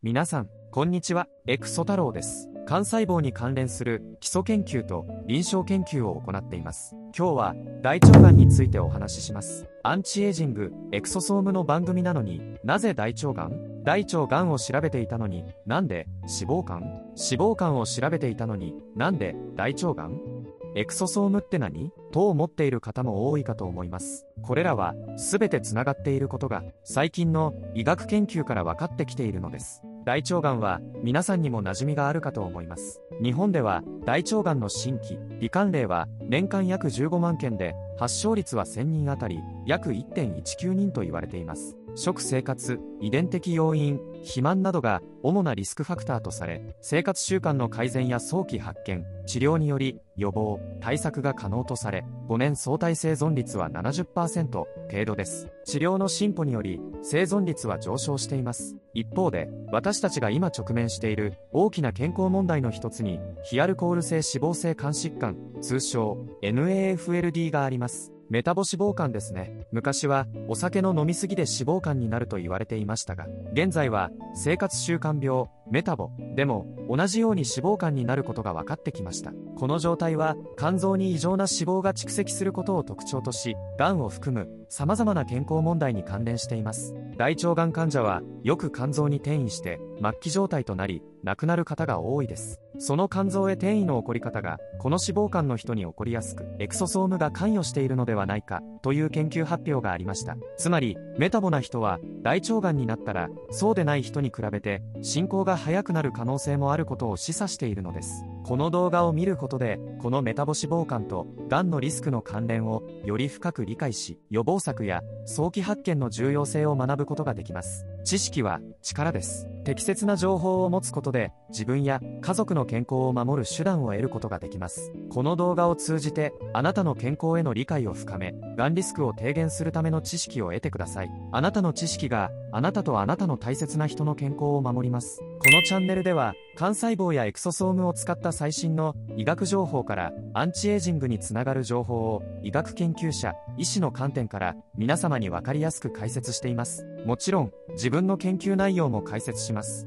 皆さん、こんにちは、エクソ太郎です。幹細胞に関連する基礎研究と臨床研究を行っています。今日は大腸がんについてお話しします。アンチエイジング、エクソソームの番組なのになぜ大腸がん？大腸がんを調べていたのになんで脂肪肝？脂肪肝を調べていたのになんで大腸がん？エクソソームって何？と思っている方も多いかと思います。これらは全て繋がっていることが最近の医学研究から分かってきているのです。大腸がんは皆さんにも馴染みがあるかと思います。日本では大腸がんの新規、罹患例は年間約15万件で発症率は1000人あたり約1.19人と言われています。食生活、遺伝的要因、肥満などが主なリスクファクターとされ、生活習慣の改善や早期発見、治療により予防、対策が可能とされ、5年相対生存率は70%程度です。治療の進歩により生存率は上昇しています。一方で、私たちが今直面している大きな健康問題の一つに、非アルコール性脂肪性肝疾患、通称 NAFLD があります。メタボ脂肪肝ですね。昔はお酒の飲みすぎで脂肪肝になると言われていましたが、現在は生活習慣病、メタボでも同じように脂肪肝になることが分かってきました。この状態は肝臓に異常な脂肪が蓄積することを特徴とし、癌を含む様々な健康問題に関連しています。大腸がん患者はよく肝臓に転移して末期状態となり亡くなる方が多いです。その肝臓へ転移の起こり方がこの脂肪肝の人に起こりやすくエクソソームが関与しているのではないかという研究発表がありましたつまりメタボな人は大腸がんになったらそうでない人に比べて進行が早くなる可能性もあることを示唆しているのです。この動画を見ることでこのメタボ脂肪肝とがんのリスクの関連をより深く理解し予防策や早期発見の重要性を学ぶことができます。知識は力です。適切な情報を持つことで自分や家族の健康を守る手段を得ることができます。この動画を通じてあなたの健康への理解を深めがんリスクを低減するための知識を得てください。あなたの知識があなたとあなたの大切な人の健康を守ります。このチャンネルでは幹細胞やエクソソームを使った最新の医学情報からアンチエイジングにつながる情報を医学研究者医師の観点から皆様に分かりやすく解説しています。もちろん自分の研究内容も解説します。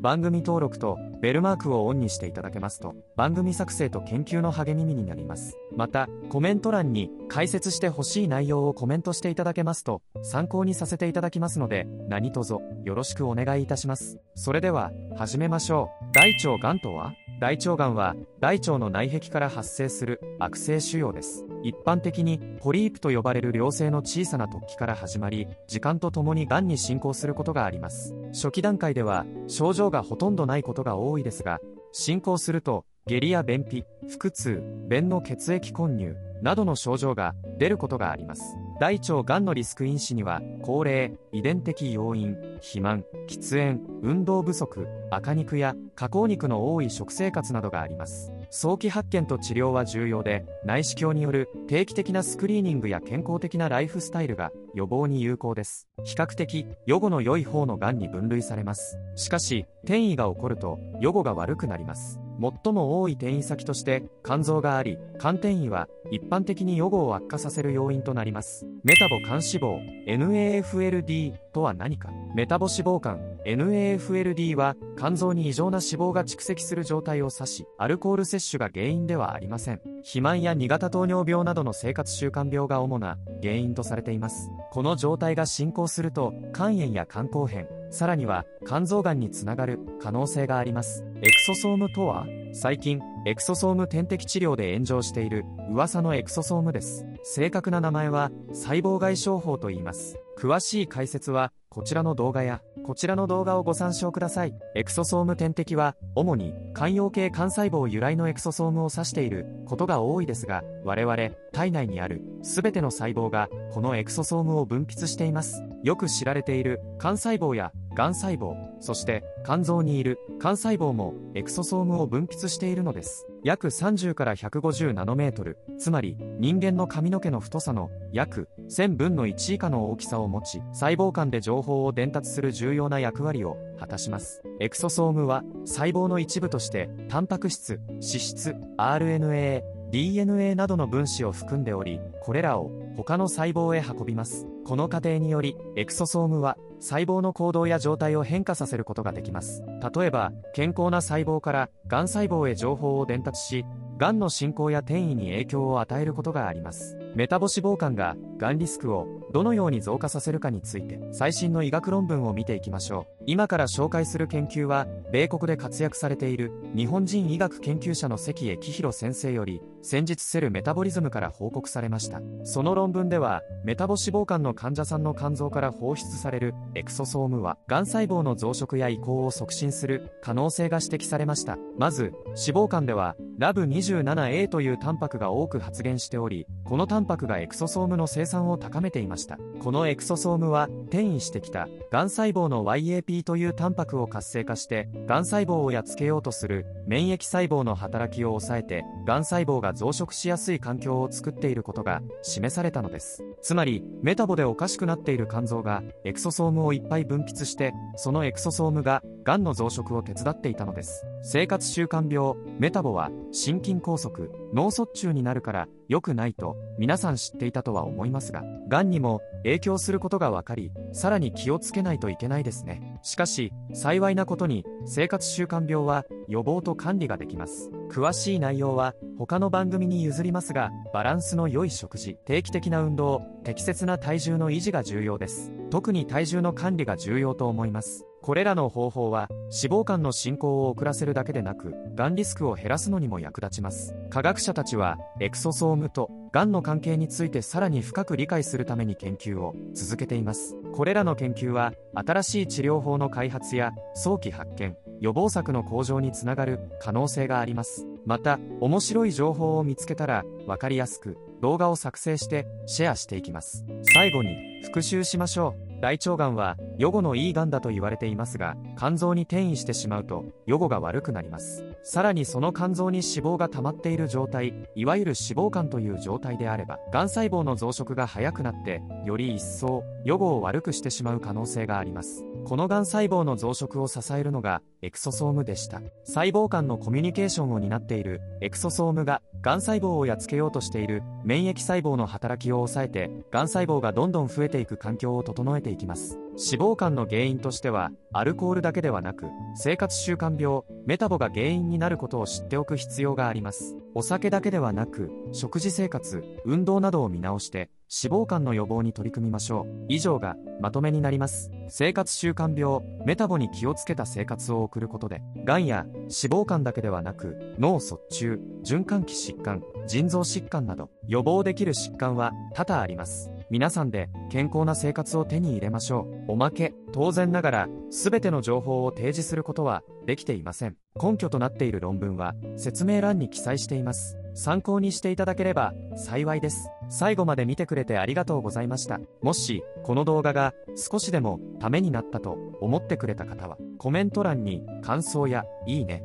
番組登録とベルマークをオンにしていただけますと番組作成と研究の励みになります。またコメント欄に解説してほしい内容をコメントしていただけますと参考にさせていただきますので何卒よろしくお願いいたします。それでは始めましょう。大腸がんとは？大腸がんは大腸の内壁から発生する悪性腫瘍です。一般的にポリープと呼ばれる良性の小さな突起から始まり時間とともにがんに進行することがあります。初期段階では症状がほとんどないことが多いですが進行すると下痢や便秘腹痛便の血液混入などの症状が出ることがあります。大腸がんのリスク因子には高齢遺伝的要因肥満喫煙運動不足赤肉や加工肉の多い食生活などがあります。早期発見と治療は重要で内視鏡による定期的なスクリーニングや健康的なライフスタイルが予防に有効です。比較的予後の良い方のがんに分類されます。しかし転移が起こると予後が悪くなります。最も多い転移先として肝臓があり肝転移は一般的に予後を悪化させる要因となります。メタボ肝脂肪 NAFLD とは何か。メタボ脂肪肝 NAFLD は肝臓に異常な脂肪が蓄積する状態を指しアルコール摂取が原因ではありません。肥満や2型糖尿病などの生活習慣病が主な原因とされています。この状態が進行すると肝炎や肝硬変さらには肝臓がんにつながる可能性があります。エクソソームとは最近エクソソーム点滴治療で炎上している噂のエクソソームです。正確な名前は細胞外傷法と言います。詳しい解説はこちらの動画やこちらの動画をご参照ください。エクソソーム点滴は主に肝陽系幹細胞由来のエクソソームを指していることが多いですが我々体内にある全ての細胞がこのエクソソームを分泌しています。よく知られている幹細胞や癌細胞そして肝臓にいる肝細胞もエクソソームを分泌しているのです。約30から150ナノメートル。つまり人間の髪の毛の太さの約1000分の1以下の大きさを持ち細胞間で情報を伝達する重要な役割を果たします。エクソソームは細胞の一部としてタンパク質脂質 RNA DNA などの分子を含んでおりこれらを他の細胞へ運びますこの過程により、エクソソームは細胞の行動や状態を変化させることができます。例えば、健康な細胞から癌細胞へ情報を伝達し、癌の進行や転移に影響を与えることがあります。メタボ脂肪肝が癌リスクをどのように増加させるかについて最新の医学論文を見ていきましょう。今から紹介する研究は、米国で活躍されている日本人医学研究者の関江紀弘先生より先日セルメタボリズムから報告されました。その論文では、メタボ脂肪肝の患者さんの肝臓から放出されるエクソソームは、癌細胞の増殖や移行を促進する可能性が指摘されました。まず、脂肪肝では、ラブ 27A というタンパクが多く発現しており、このタンンパクがエクソソームの生産を高めていました。このエクソソームは、転移してきた、癌細胞の YAP というタンパクを活性化して、癌細胞をやっつけようとする、免疫細胞の働きを抑えて、癌細胞が増殖しやすい環境を作っていることが示されたのです。つまり、メタボでおかしくなっている肝臓が、エクソソームをいっぱい分泌して、そのエクソソームが、癌の増殖を手伝っていたのです。生活習慣病、メタボは、心筋梗塞、脳卒中になるから良くないと皆さん知っていたとは思いますが、癌にも影響することが分かり、さらに気をつけないといけないですね。しかし、幸いなことに生活習慣病は予防と管理ができます。詳しい内容は他の番組に譲りますが、バランスの良い食事、定期的な運動、適切な体重の維持が重要です。特に体重の管理が重要と思います。これらの方法は脂肪肝の進行を遅らせるだけでなく、がんリスクを減らすのにも役立ちます。科学者たちは、エクソソームとがんの関係についてさらに深く理解するために研究を続けています。これらの研究は、新しい治療法の開発や早期発見、予防策の向上につながる可能性があります。また、面白い情報を見つけたら、わかりやすく動画を作成してシェアしていきます。最後に復習しましょう。大腸がんは予後のいいがんだと言われていますが、肝臓に転移してしまうと予後が悪くなります。さらにその肝臓に脂肪が溜まっている状態、いわゆる脂肪肝という状態であれば、がん細胞の増殖が早くなって、より一層予後を悪くしてしまう可能性があります。このがん細胞の増殖を支えるのがエクソソームでした。細胞間のコミュニケーションを担っているエクソソームががん細胞をやっつけようとしている免疫細胞の働きを抑えて、がん細胞がどんどん増えていく環境を整えていきます。脂肪肝の原因としては、アルコールだけではなく、生活習慣病、メタボが原因になることを知っておく必要があります。お酒だけではなく、食事生活、運動などを見直して、脂肪肝の予防に取り組みましょう。以上がまとめになります。生活習慣病、メタボに気をつけた生活を送ることで、癌や脂肪肝だけではなく、脳卒中、循環器疾患、腎臓疾患など、予防できる疾患は多々あります。皆さんで健康な生活を手に入れましょう。おまけ、当然ながら、すべての情報を提示することはできていません。根拠となっている論文は説明欄に記載しています。参考にしていただければ幸いです。最後まで見てくれてありがとうございました。もし、この動画が少しでもためになったと思ってくれた方は、コメント欄に感想やいいね、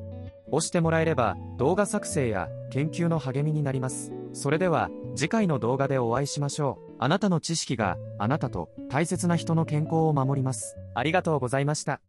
押してもらえれば動画作成や研究の励みになります。それでは次回の動画でお会いしましょう。あなたの知識があなたと大切な人の健康を守ります。ありがとうございました。